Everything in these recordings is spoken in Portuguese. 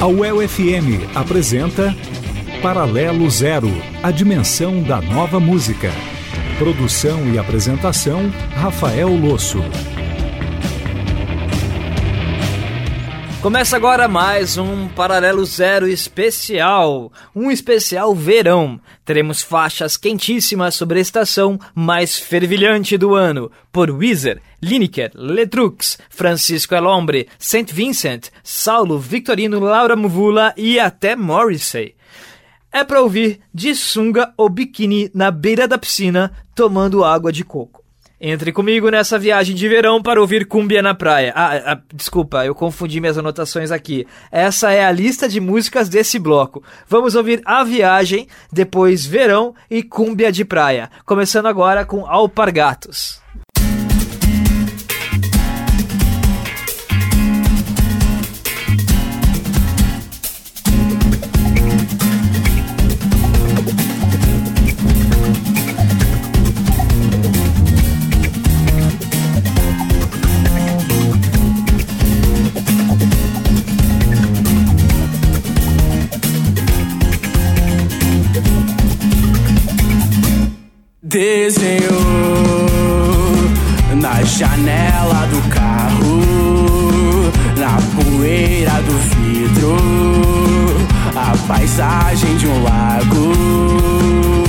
A UEL-FM apresenta Paralelo Zero, a dimensão da nova música. Produção e apresentação, Rafael Losso. Começa agora mais um Paralelo Zero especial, um especial verão. Teremos faixas quentíssimas sobre a estação mais fervilhante do ano, por Weezer, Lineker, Letrux, Francisco Elombre, St. Vincent, Saulo, Victorino, Laura Mvula e até Morrissey. É para ouvir de sunga ou biquíni na beira da piscina, tomando água de coco. Entre comigo nessa viagem de verão para ouvir Cúmbia na praia. Ah, ah, desculpa, eu confundi minhas anotações aqui. Essa é a lista de músicas desse bloco. Vamos ouvir A Viagem, depois Verão e Cúmbia de Praia. Começando agora com Alpargatos. Desenhou na janela do carro, na poeira do vidro, a paisagem de um lago.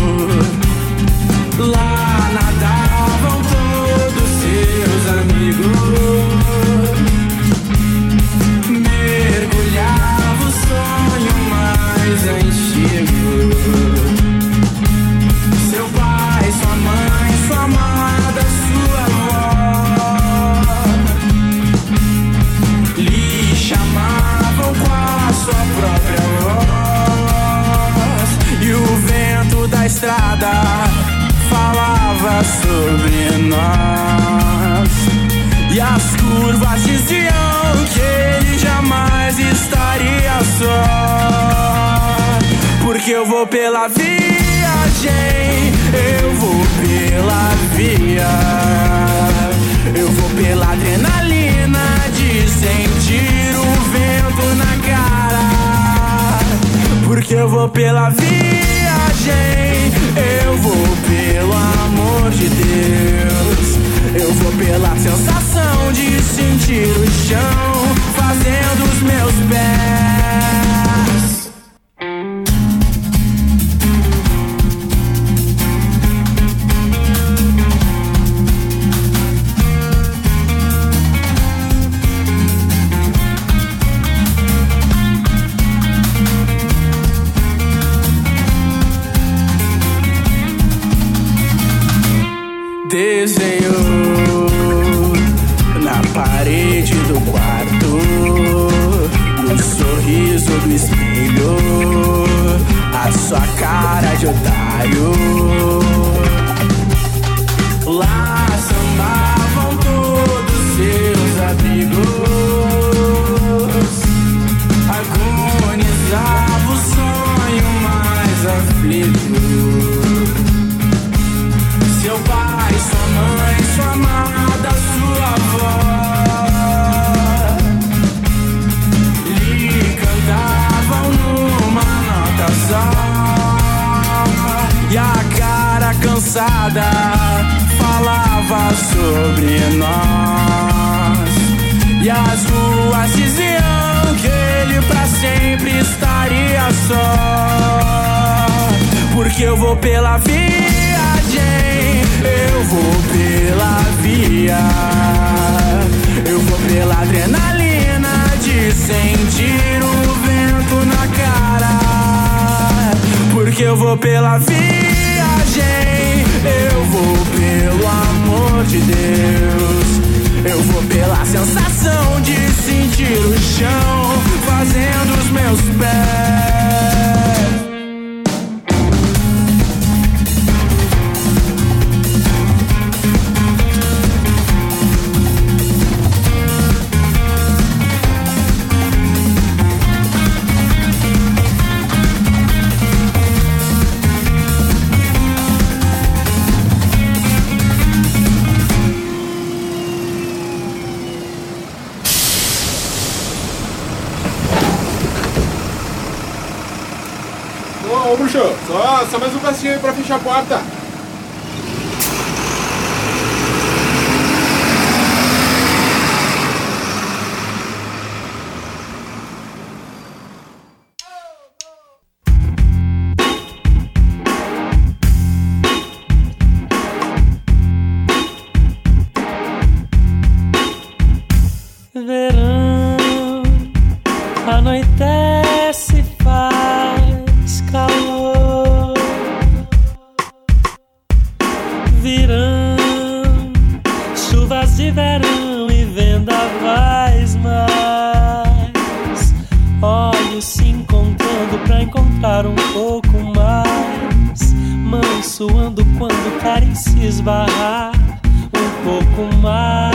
que eu vou pela viagem. Eu vou pela via. Eu vou pela adrenalina de sentir o vento na cara. Porque eu vou pela viagem. Eu vou pelo amor de Deus. Eu vou pela sensação de sentir o chão fazendo os meus pés. Só mais um passinho aí pra fechar a porta. virão chuvas de verão e vendavais mais. Olhos se encontrando pra encontrar um pouco mais. Mãos suando quando o cara se esbarrar um pouco mais.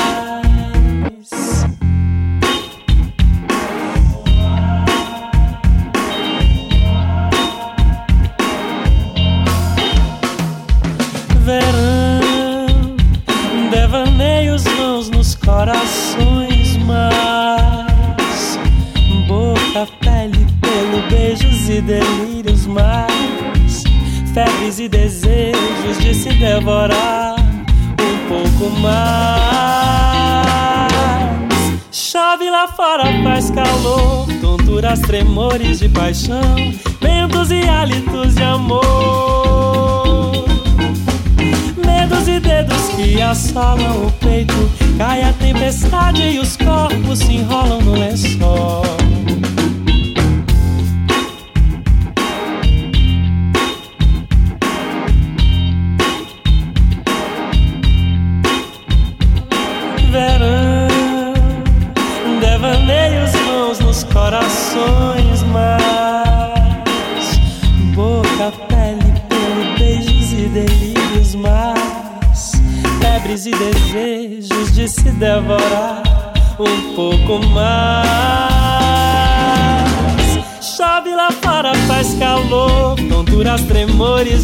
Tremores de paixão Ventos e hálitos de amor. Medos e dedos que assolam o peito Cai a tempestade e os corpos se enrolam no lençol.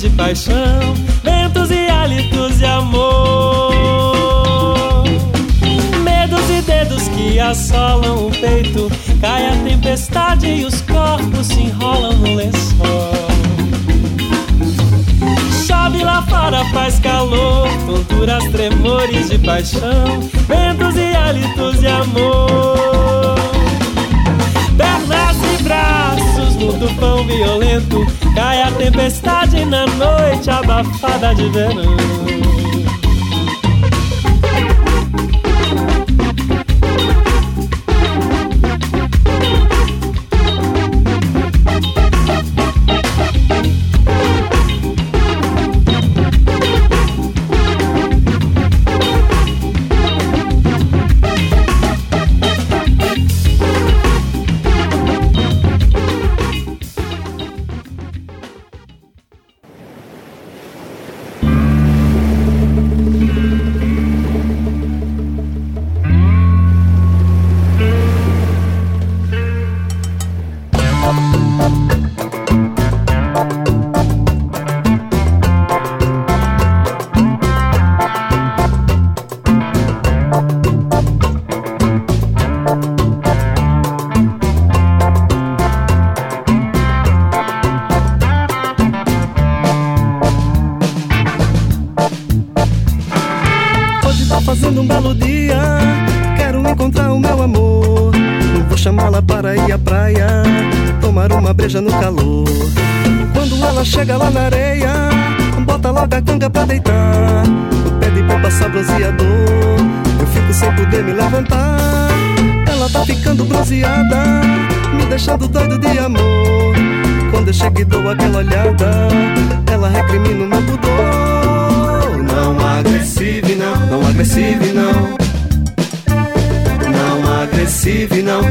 de paixão, ventos e hálitos de amor. Medos e dedos que assolam o peito, cai a tempestade e os corpos se enrolam no lençol. Chove lá fora, faz calor, tonturas, tremores de paixão, ventos e hálitos de amor pernas e braços no tufão violento. Cai a tempestade na noite abafada de verão.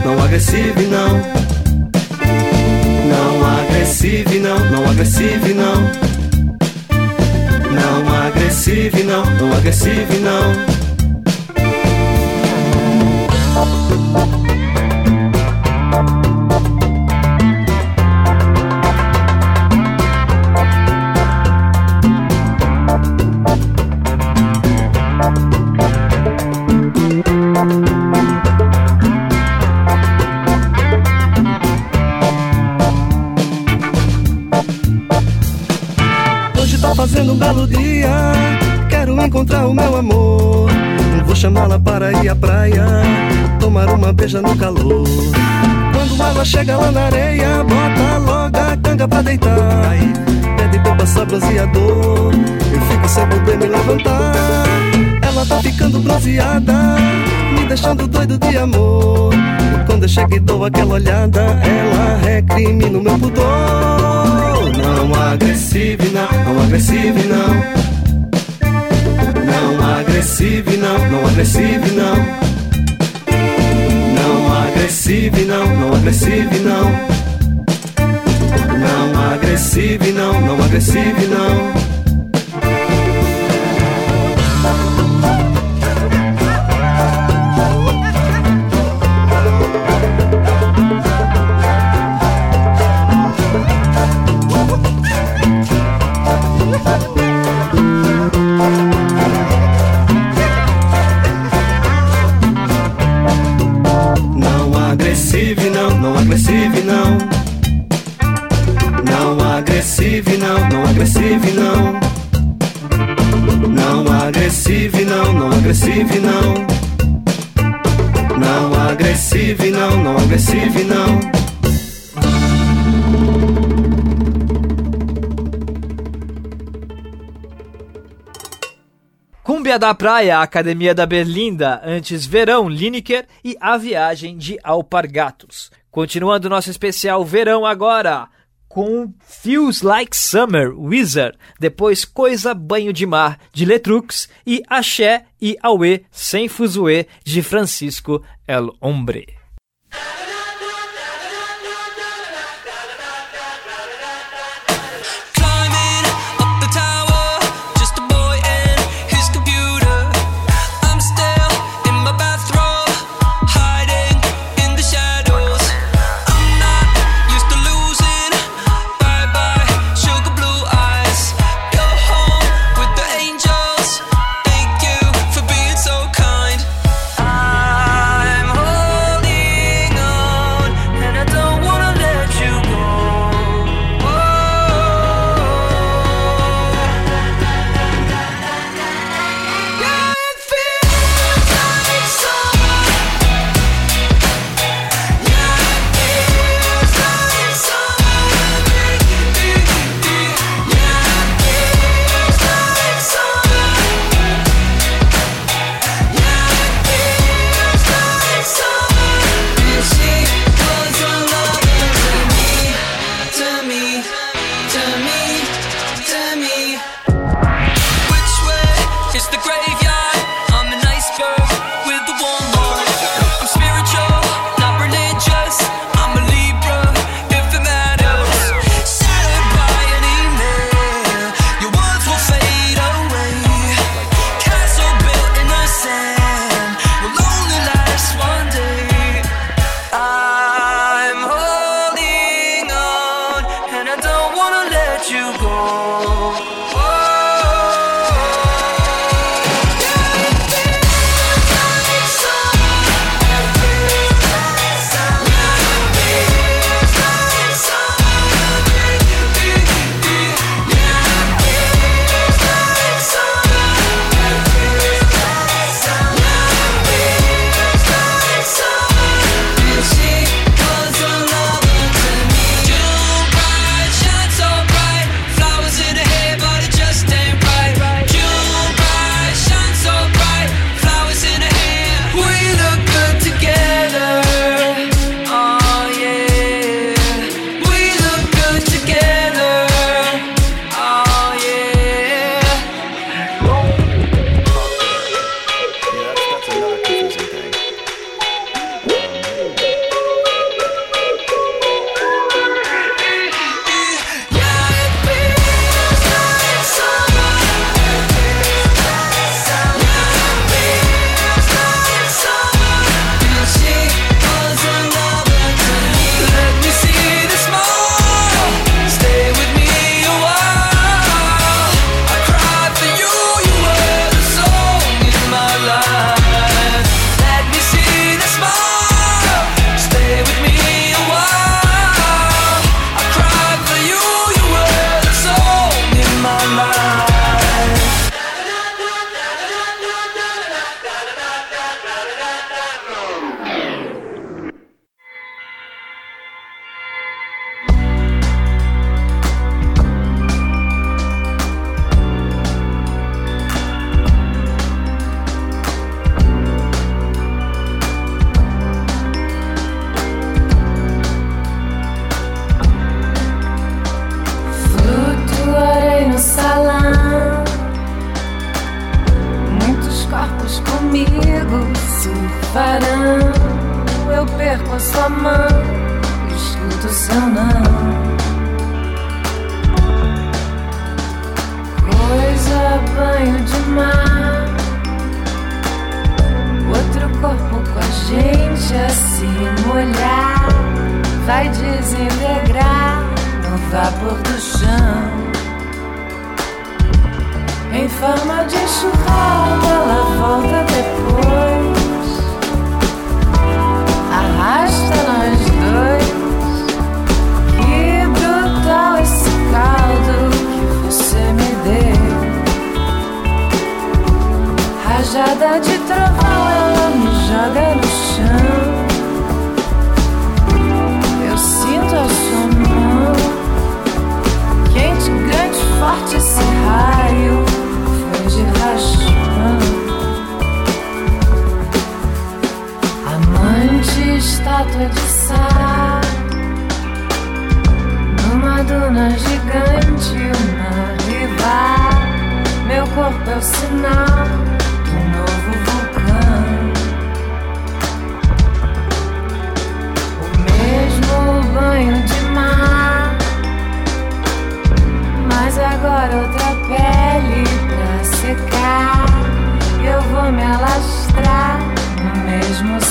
não agressive não. Não agressive não, não agressive não. Não agressive não, não agressive não. Belo dia. Quero encontrar o meu amor. Vou chamá-la para ir à praia, tomar uma beija no calor. Quando ela chega lá na areia, bota logo a canga pra deitar. Pede pra passar bronzeador, eu fico sem poder me levantar. Ela tá ficando bronzeada, me deixando doido de amor. Quando eu chego e dou aquela olhada, ela recrimina o meu pudor. Não agressive, não, não agressive, não. Não agressive, não, não agressive, não. Não agressive, não, não agressive, não. Não agressive, não, não agressive, não. Agressive não. Não agressive não, não agressive não. Não agressive não, não agressive não. Cúmbia da Praia, Academia da Berlinda, antes Verão, Lineker e A Viagem de Alpargatos. Continuando nosso especial Verão agora, com Feels Like Summer, Wizard, depois Coisa Banho de Mar, de Letrux, e Axé e Aue, Sem Fuzuê, de Francisco El Hombre.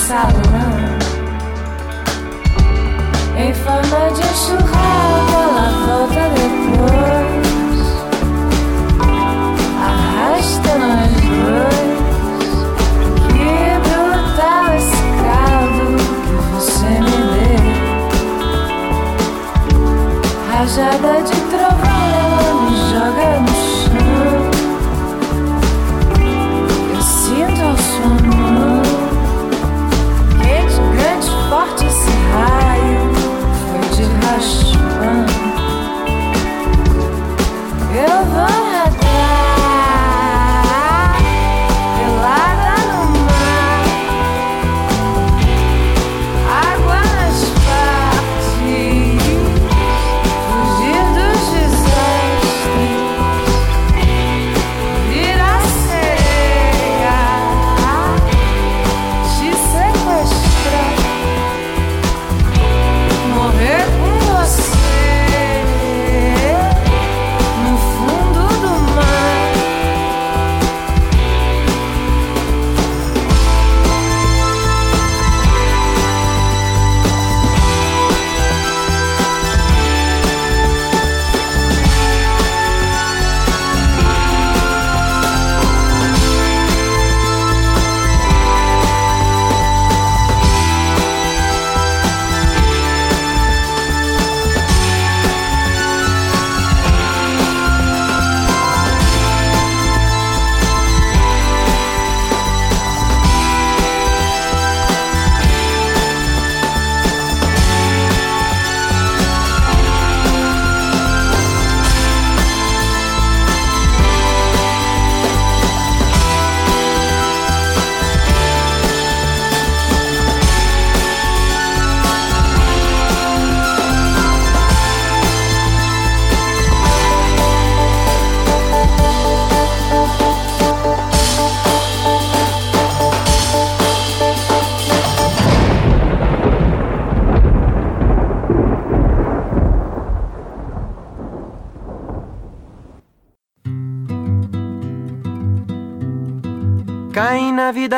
Salão. Em forma de enxurrada, ela volta depois. Arrasta nós dois. Que brutal esse caldo que você me deu. Rajada de trovão,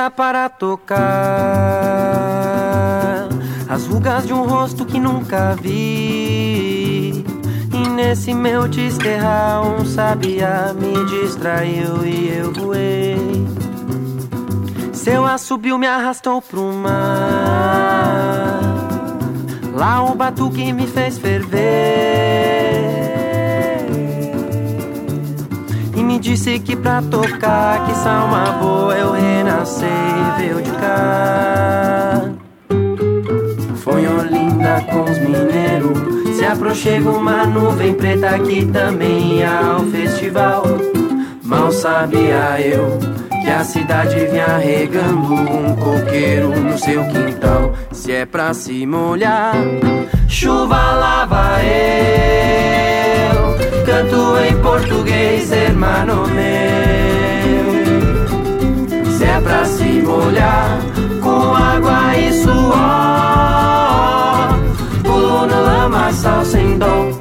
para tocar as rugas de um rosto que nunca vi. E nesse meu desterrar, um sabiá me distraiu e eu voei. Seu assobio me arrastou pro mar. Lá o batuque me fez ferver disse que pra tocar, que salma boa eu renascer veio de cá. Foi Olinda com os mineiros, se aproxega uma nuvem preta que também ao festival. Mal sabia eu que a cidade vinha regando um coqueiro no seu quintal. Se é pra se molhar, chuva lava eu canto em português, hermano meu. Se é pra se molhar com água e suor, pulo no lamaçal sem dó.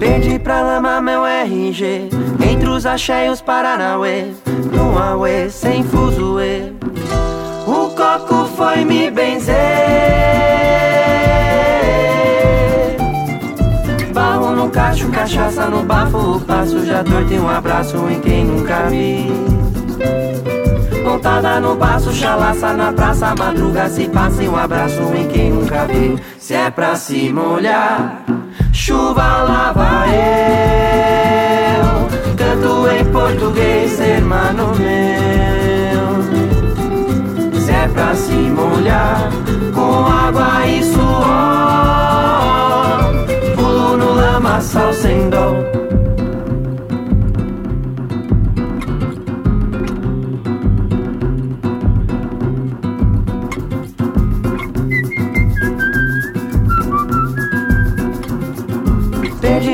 Perdi pra lama meu RG, entre os axé Paranauê, num Aue sem fuzuê foi me benzer. Barro no cacho, cachaça no bafo passo já torto e um abraço em quem nunca vi. Montada no baço, chalaça na praça Madruga se passa e um abraço em quem nunca viu Se é pra se molhar chuva lá vai eu. Canto em português, hermano meu pra se molhar com água e suor. Pulo no lamaçal sem dó.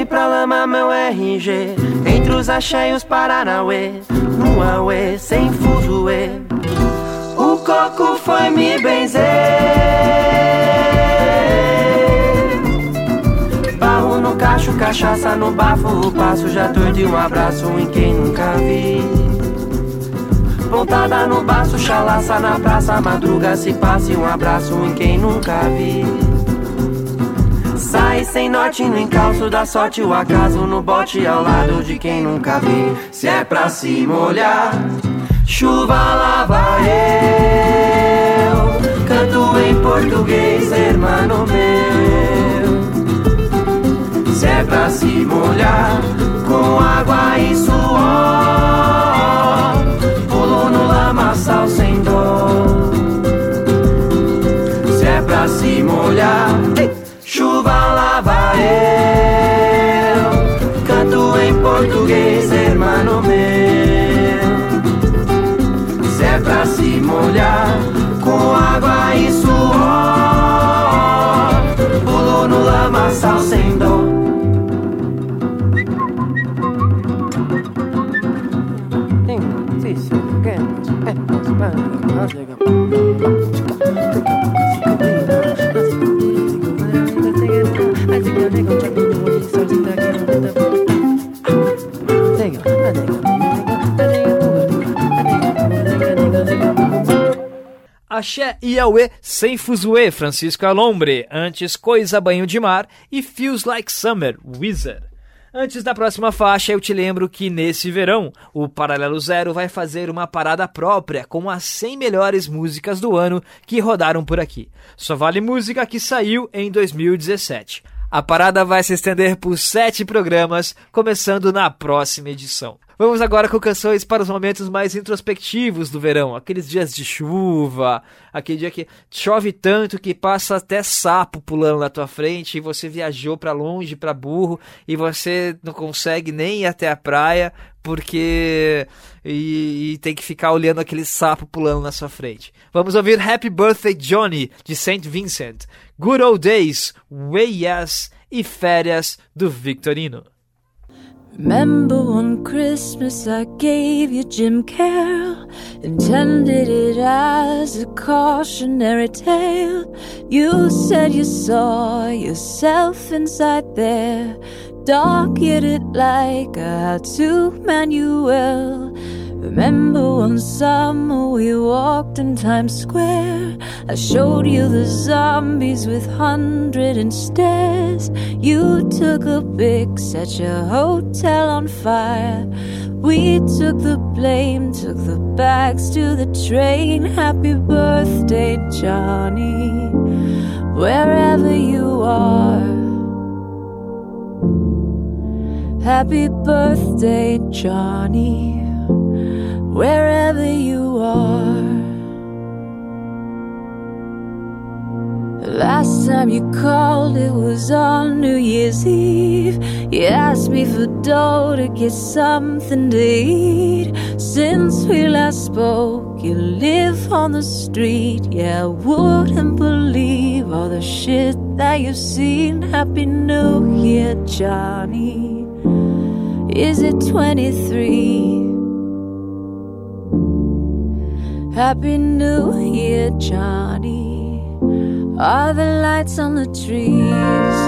Pra lama meu RG Entre os axé e os paranauê No auê, sem fuzuê coco foi me benzer. Barro no cacho, cachaça no bafo O passo já torto e um abraço em quem nunca vi. Pontada no baço, chalaça na praça Madruga se passe um abraço em quem nunca vi. Sai sem norte no encalço da sorte O acaso no bote ao lado de quem nunca vi. Se é pra se molhar Chuva lá vai eu Canto em português, hermano meu. Se é pra se molhar Com água e suor Pulo no lamaçal sem dor. Se é pra se molhar chuva lá vai eu se molhar com água e suor. Pulo no lamaçal sem Axé Aue sem fuzuê, Francisco Alombre. Antes, Coisa Banho de Mar e Feels Like Summer, Wizard. Antes da próxima faixa, eu te lembro que nesse verão, o Paralelo Zero vai fazer uma parada própria com as 100 melhores músicas do ano que rodaram por aqui. Só vale música que saiu em 2017. A parada vai se estender por sete programas, começando na próxima edição. Vamos agora com canções para os momentos mais introspectivos do verão, aqueles dias de chuva, aquele dia que chove tanto que passa até sapo pulando na tua frente e você viajou para longe, para burro e você não consegue nem ir até a praia porque e, e, tem que ficar olhando aquele sapo pulando na sua frente. Vamos ouvir Happy Birthday Johnny de Saint Vincent, Good Old Days, Way Yes e Férias do Victorino. Remember one Christmas I gave you Jim Carroll, intended it as a cautionary tale. You said you saw yourself inside there, dark yet it like a how-to manual. Remember one summer we walked in Times Square. I showed you the zombies with hundred and stairs. You took a pic, set your hotel on fire. We took the blame, took the bags to the train. Happy birthday, Johnny, wherever you are. Happy birthday, Johnny wherever you are. The last time you called, it was on New Year's Eve. You asked me for dough to get something to eat. Since we last spoke, you live on the street. Yeah, I wouldn't believe all the shit that you've seen. Happy New Year, Johnny. Is it 23? Happy New Year, Johnny. Are the lights on the trees?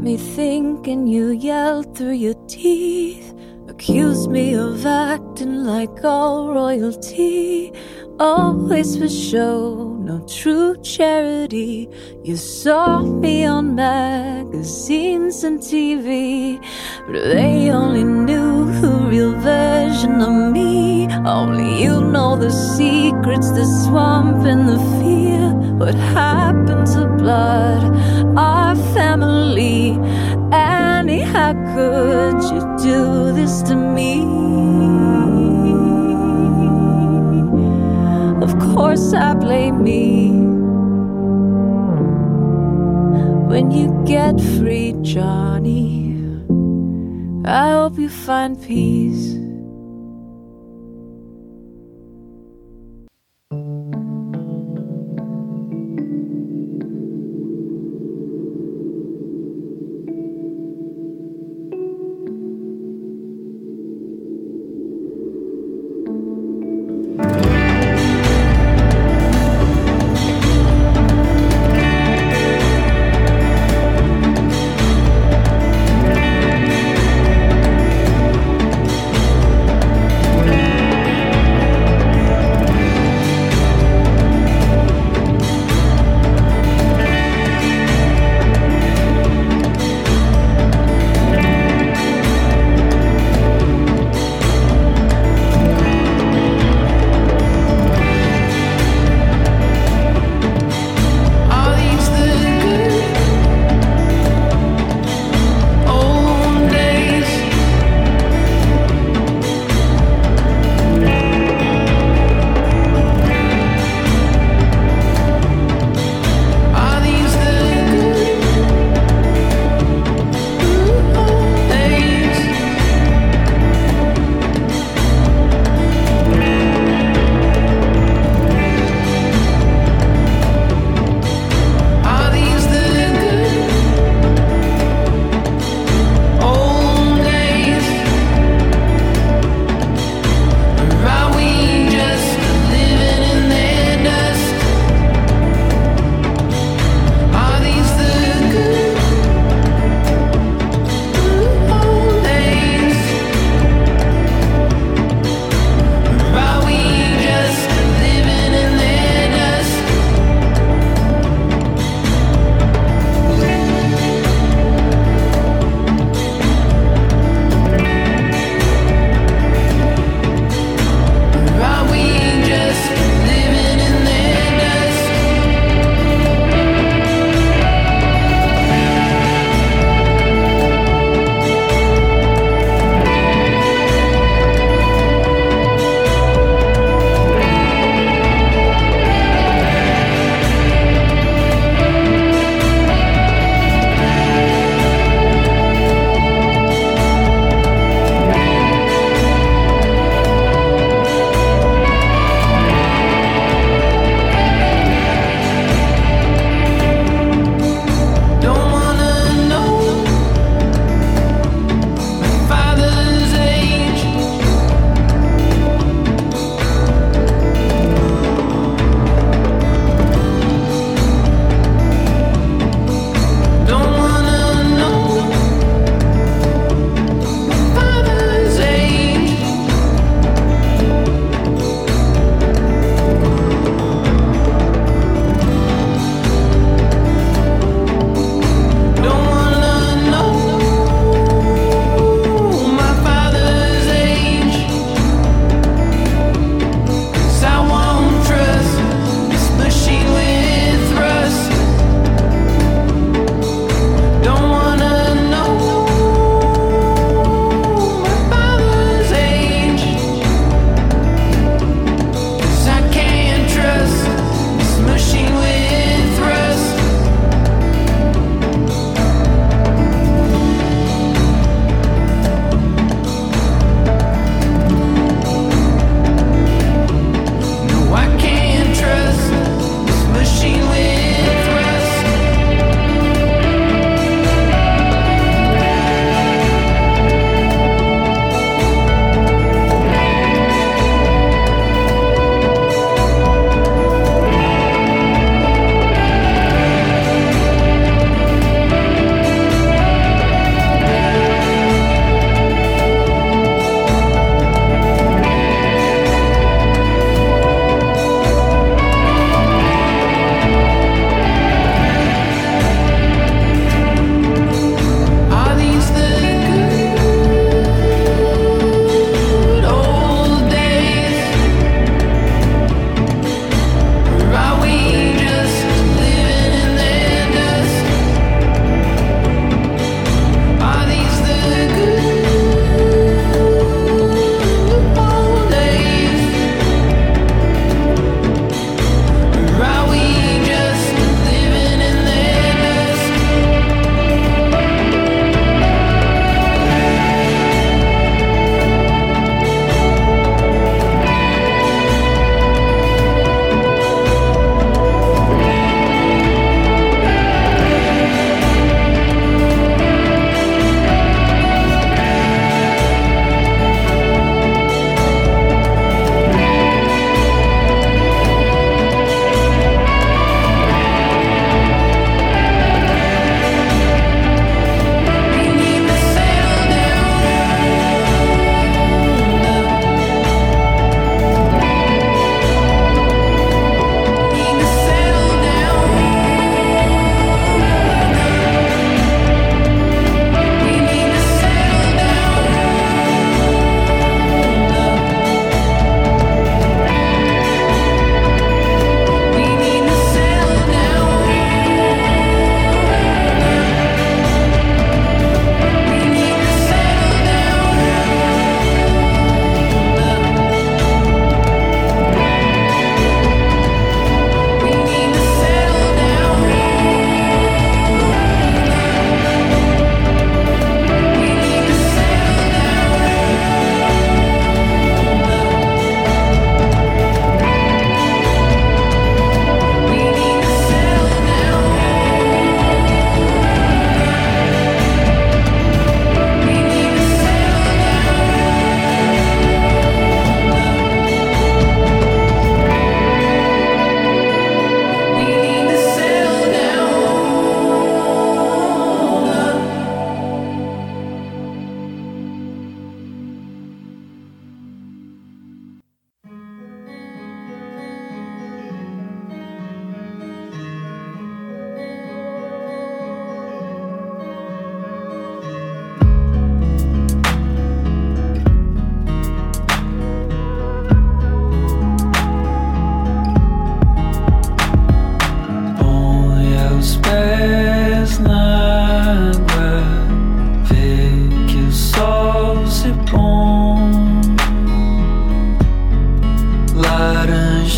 Let me think, and you yell through your teeth. Accuse me of acting like all royalty. Always for show, no true charity. You saw me on magazines and TV, but they only knew the real version of me. Only you know the secrets, the swamp and the fear. What happened to blood, our family? Annie, how could you do this to me? Of course, I blame me. When you get free, Johnny, I hope you find peace.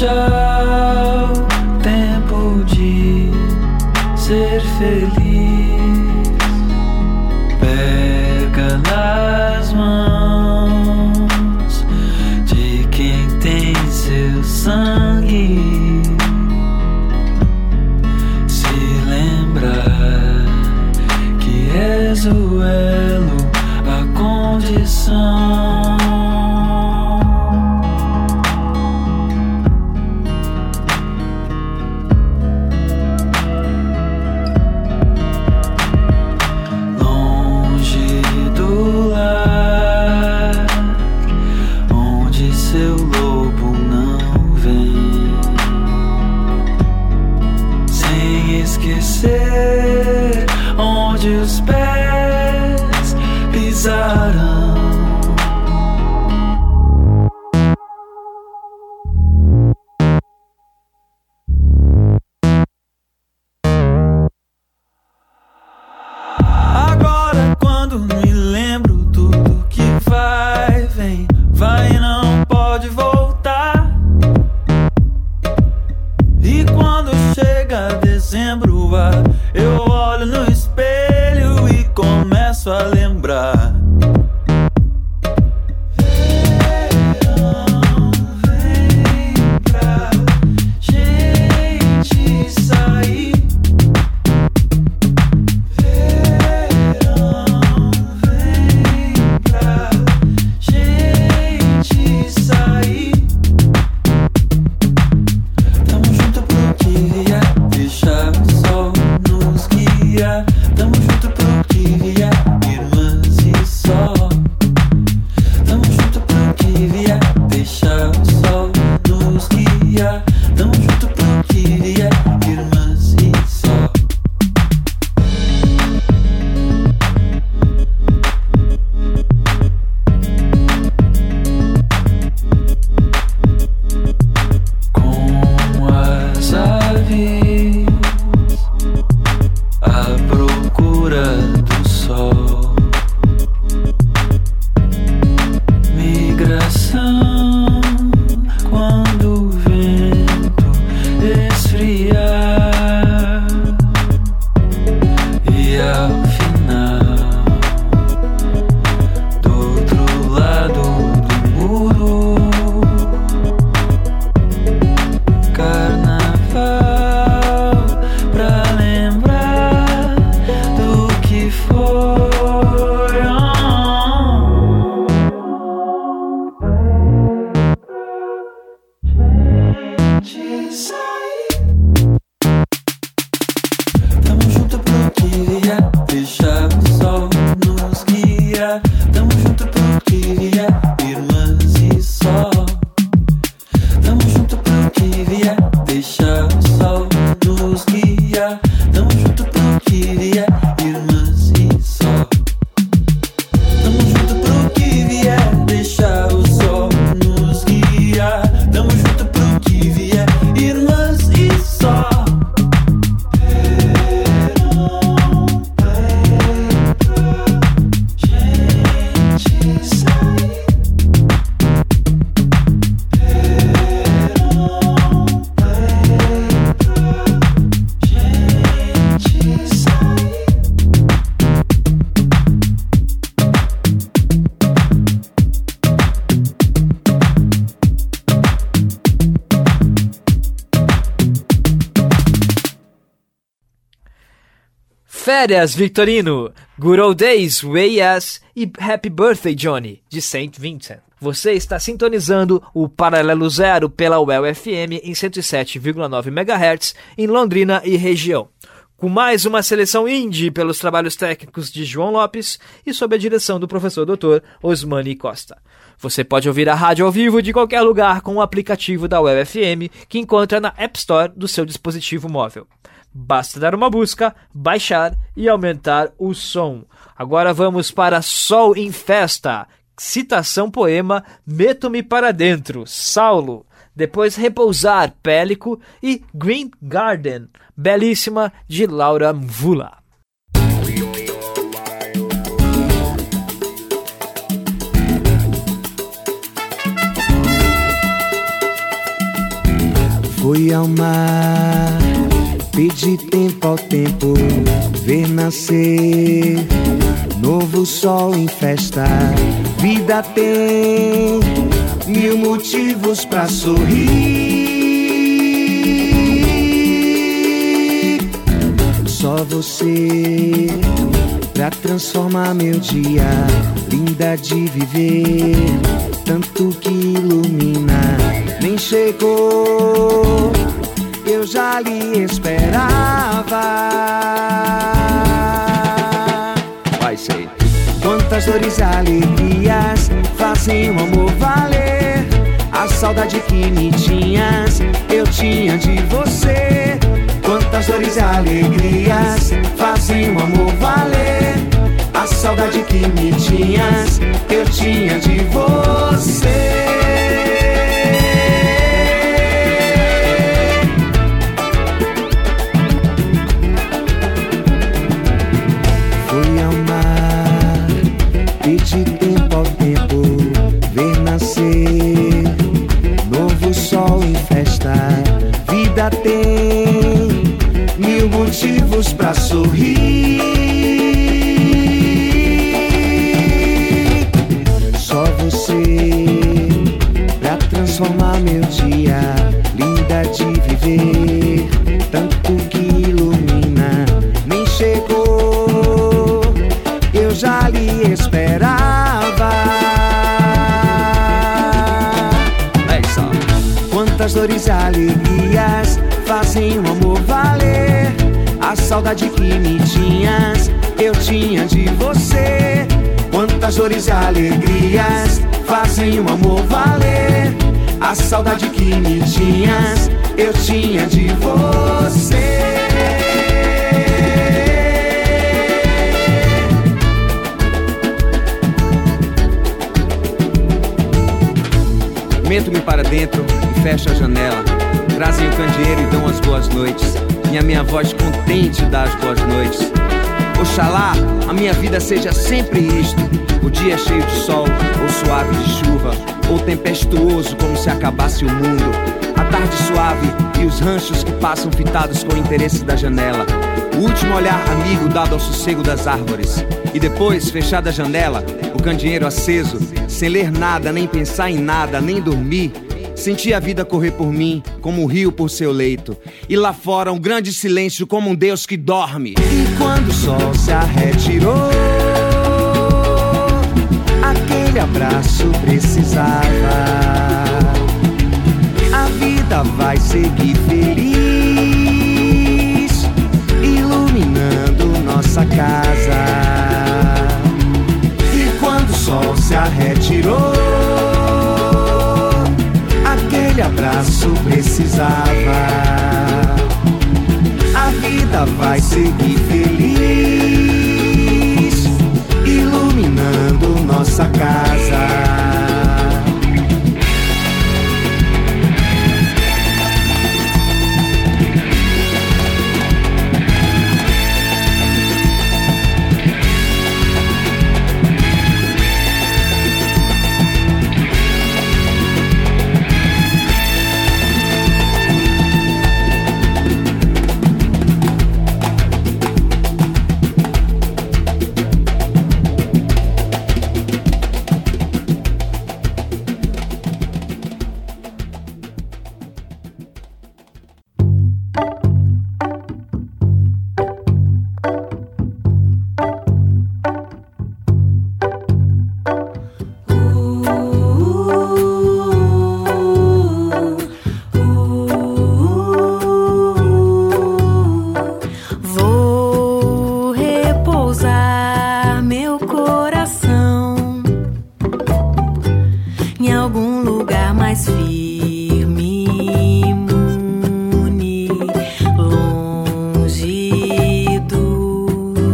Seja Férias, Victorino, Good Old Days, Way Yes e Happy Birthday, Johnny, de St. Vincent. Você está sintonizando o Paralelo Zero pela UEL FM em 107,9 MHz em Londrina e região. Com mais uma seleção indie pelos trabalhos técnicos de João Lopes e sob a direção do professor Dr. Osmani Costa. Você pode ouvir a rádio ao vivo de qualquer lugar com o aplicativo da UEL FM que encontra na App Store do seu dispositivo móvel. Basta dar uma busca, baixar e aumentar o som. Agora vamos para Sol em Festa. Citação poema Meto-me para dentro, Saulo. Depois Repousar, Pélico e Green Garden, belíssima, de Laura Mvula. Fui ao mar, pedi tempo ao tempo, ver nascer novo sol em festa. Vida tem mil motivos pra sorrir. Só você pra transformar meu dia, linda de viver, tanto que ilumina. Nem chegou, eu já lhe esperava. Vai ser. Quantas dores e alegrias fazem o amor valer. A saudade que me tinhas, eu tinha de você. Quantas dores e alegrias fazem o amor valer. A saudade que me tinhas, eu tinha de você. Vida tem mil motivos pra sorrir. Só você pra transformar meu dia, linda de viver, tanto que ilumina. Nem chegou, eu já lhe esperava. Dores e alegrias fazem o amor valer. A saudade que me tinhas, eu tinha de você. Quantas dores e alegrias fazem o amor valer. A saudade que me tinhas, eu tinha de você. Meto-me para dentro fecho a janela. Trazem o candeeiro e dão as boas noites. E a minha voz contente dá as boas noites. Oxalá a minha vida seja sempre isto: o dia cheio de sol, ou suave de chuva, ou tempestuoso como se acabasse o mundo. A tarde suave e os ranchos que passam fitados com o interesse da janela. O último olhar amigo dado ao sossego das árvores. E depois, fechada a janela, o candeeiro aceso, sem ler nada, nem pensar em nada, nem dormir. Senti a vida correr por mim, como o rio por seu leito. E lá fora um grande silêncio, como um Deus que dorme. E quando o sol se retirou, aquele abraço precisava. A vida vai seguir feliz, iluminando nossa casa. E quando o sol se retirou, aquele abraço precisava. A vida vai seguir feliz, iluminando nossa casa.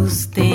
Temporais.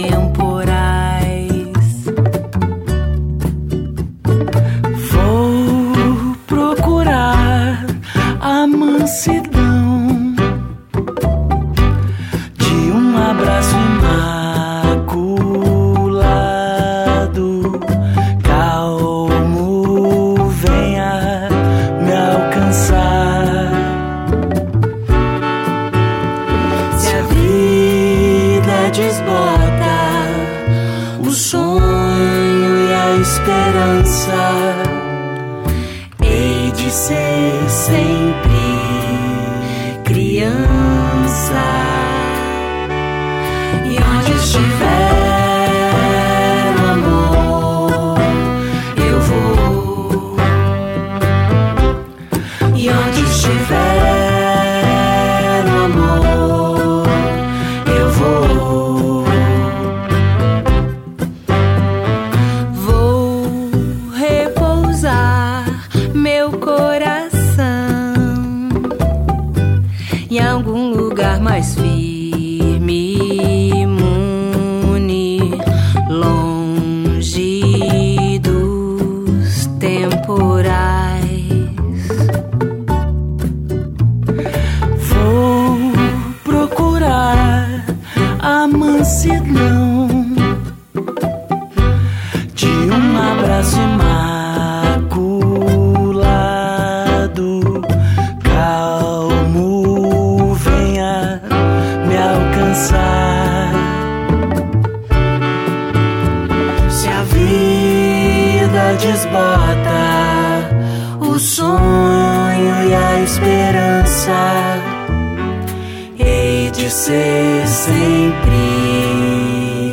de ser sempre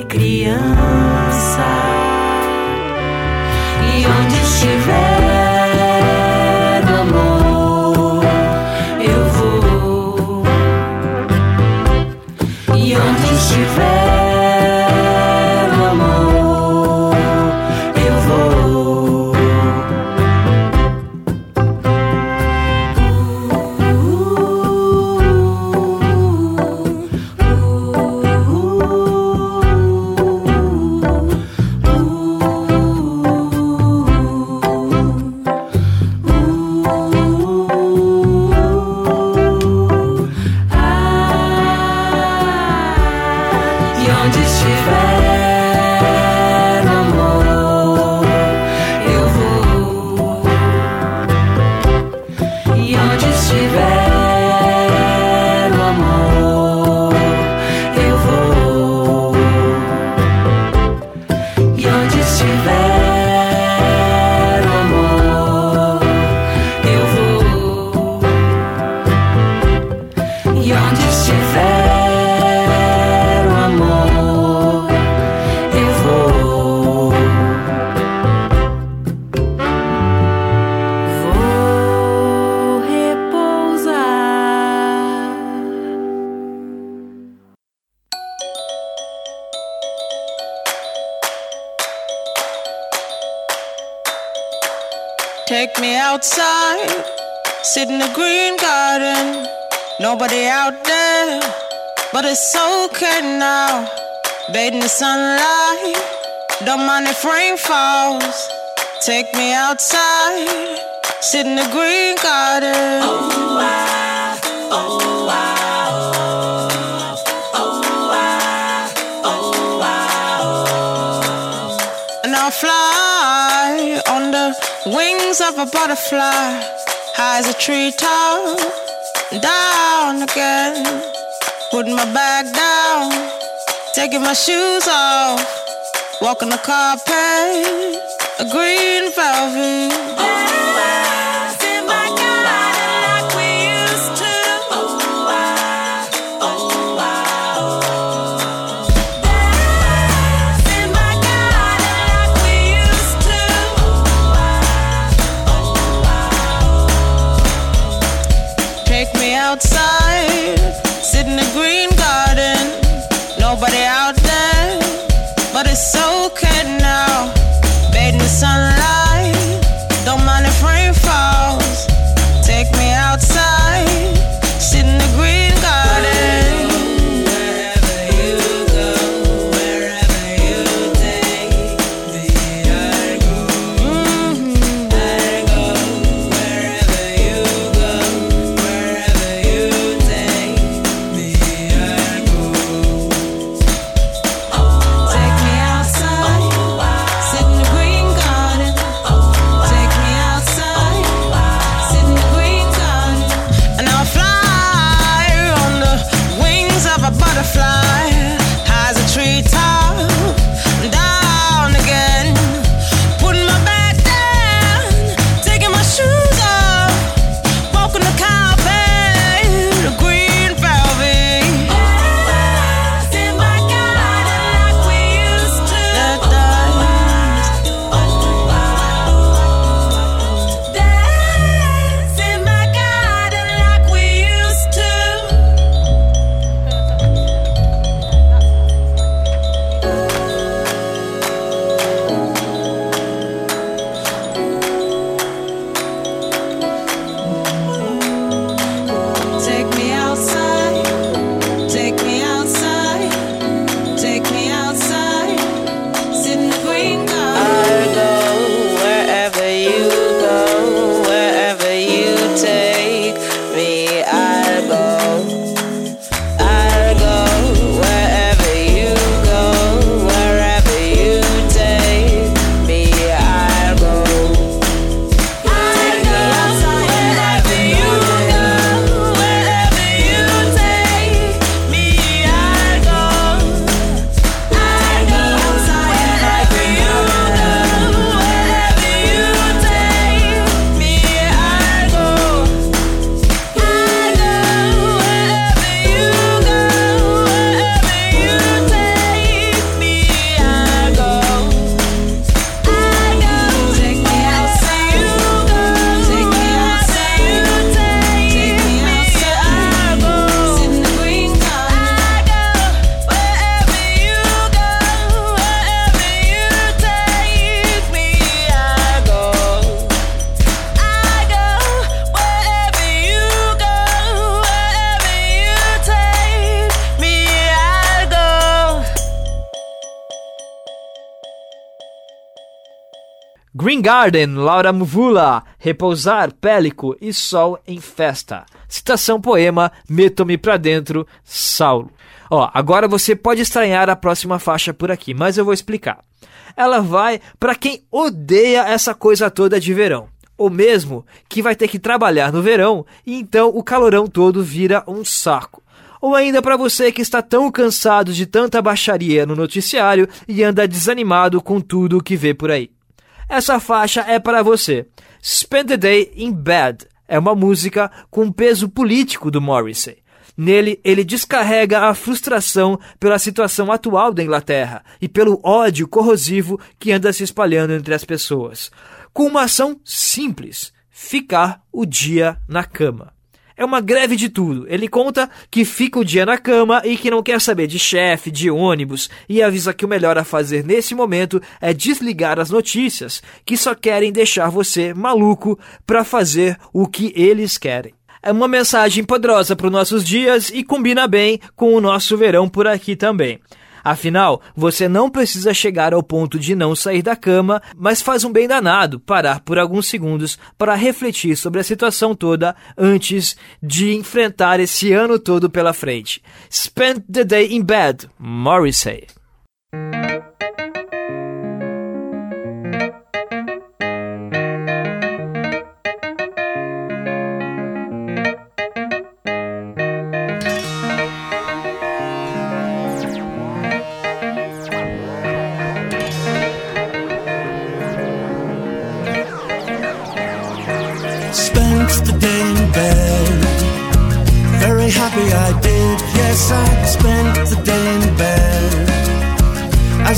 criança. E onde estiver. rain falls, take me outside, sit in the green garden. Oh, I, oh, I. Fly on the wings of a butterfly, high as a tree top, down again. Putting my bag down, taking my shoes off, walking the carpet a green velvet. Garden, Laura Mvula, Repousar, Pélico e Sol em Festa. Citação poema, Meto-me pra dentro, Saulo. Ó, agora você pode estranhar a próxima faixa por aqui, mas eu vou explicar. Ela vai para quem odeia essa coisa toda de verão. Ou mesmo que vai ter que trabalhar no verão e então o calorão todo vira um saco. Ou ainda para você que está tão cansado de tanta baixaria no noticiário e anda desanimado com tudo o que vê por aí. Essa faixa é para você. Spend the Day in Bed é uma música com peso político do Morrissey. Nele, ele descarrega a frustração pela situação atual da Inglaterra e pelo ódio corrosivo que anda se espalhando entre as pessoas. Com uma ação simples: ficar o dia na cama. É uma greve de tudo. Ele conta que fica o dia na cama e que não quer saber de chefe, de ônibus, e avisa que o melhor a fazer nesse momento é desligar as notícias, que só querem deixar você maluco para fazer o que eles querem. É uma mensagem poderosa para os nossos dias e combina bem com o nosso verão por aqui também. Afinal, você não precisa chegar ao ponto de não sair da cama, mas faz um bem danado parar por alguns segundos para refletir sobre a situação toda antes de enfrentar esse ano todo pela frente. Spend the day in bed, Morrissey.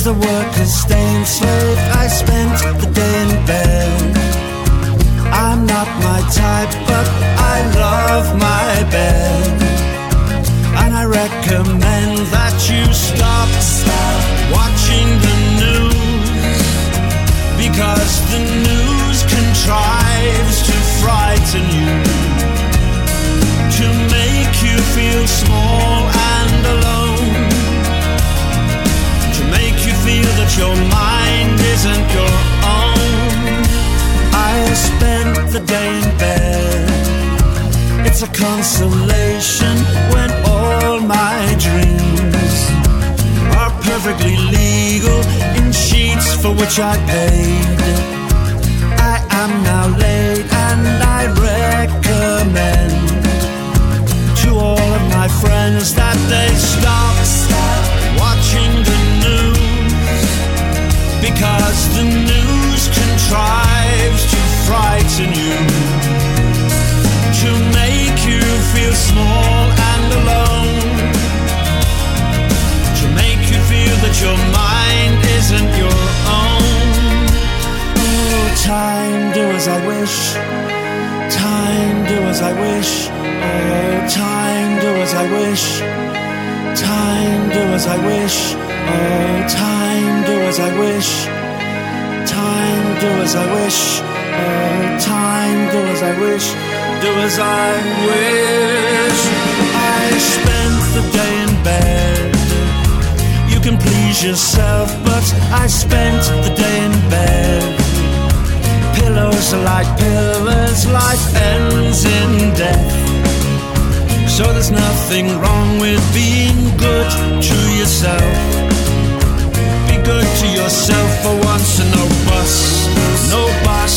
As the workers stay enslaved, I spent the day in bed. I'm not my type, but I much I paid do as I wish. Oh time do as I wish. Do as I wish. I spent the day in bed. You can please yourself but I spent the day in bed. Pillows are like pillars life ends in death. So there's nothing wrong with being good to yourself good to yourself for once and no bus no bus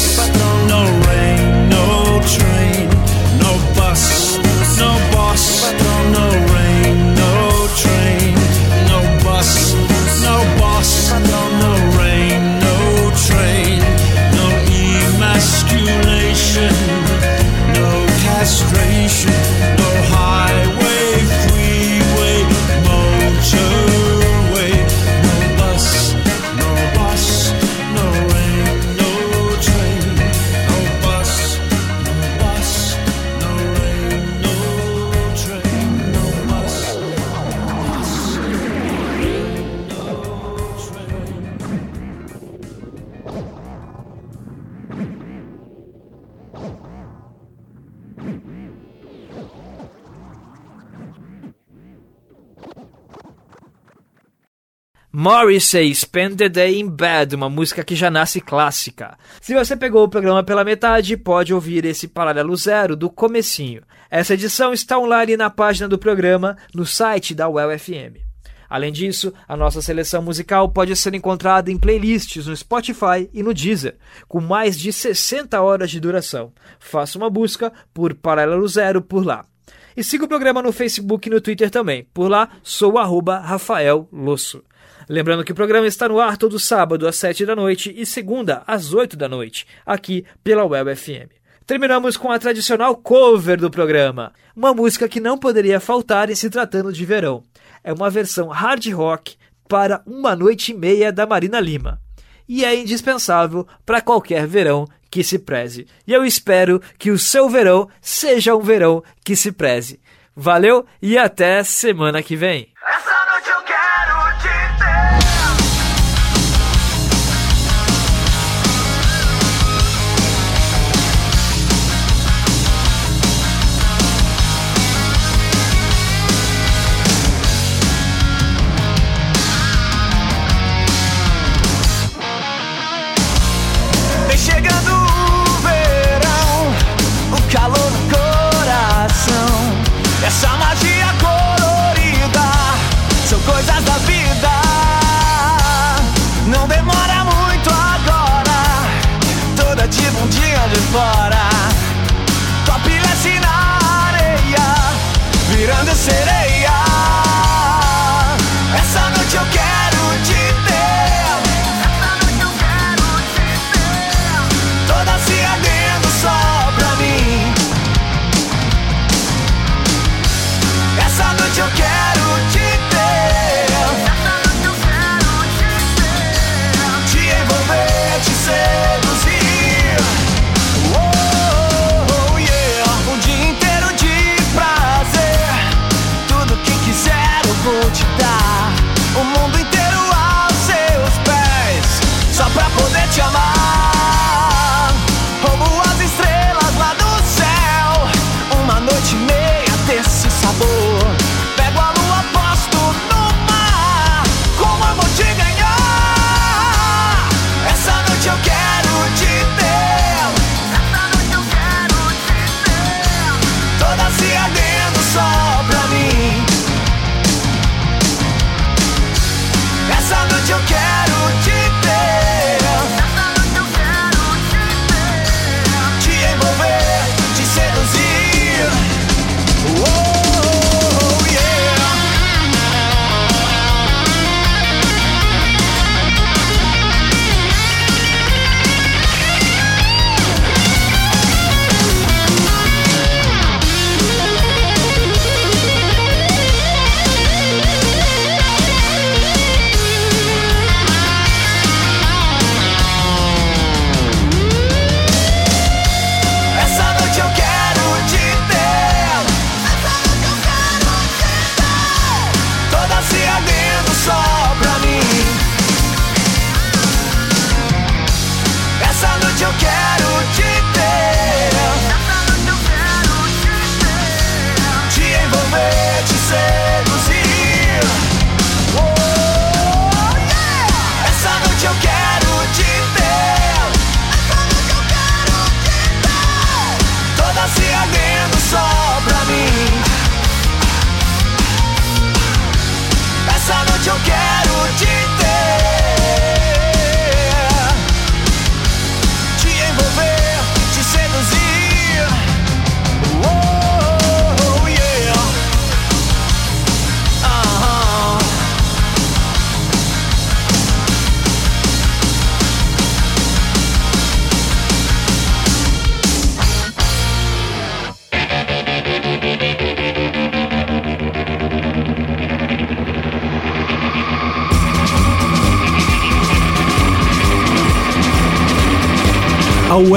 Morrissey Spend the Day in Bed, uma música que já nasce clássica. Se você pegou o programa pela metade, pode ouvir esse paralelo zero do comecinho. Essa edição está online na página do programa, no site da UEL FM. Além disso, a nossa seleção musical pode ser encontrada em playlists no Spotify e no Deezer, com mais de 60 horas de duração. Faça uma busca por Paralelo Zero por lá. E siga o programa no Facebook e no Twitter também. Por lá, sou arroba Rafael Losso. Lembrando que o programa está no ar todo sábado às 7 da noite e segunda às 8 da noite, aqui pela Web FM. Terminamos com a tradicional cover do programa, uma música que não poderia faltar em se tratando de verão. É uma versão hard rock para Uma Noite e Meia da Marina Lima. E é indispensável para qualquer verão que se preze. E eu espero que o seu verão seja um verão que se preze. Valeu e até semana que vem.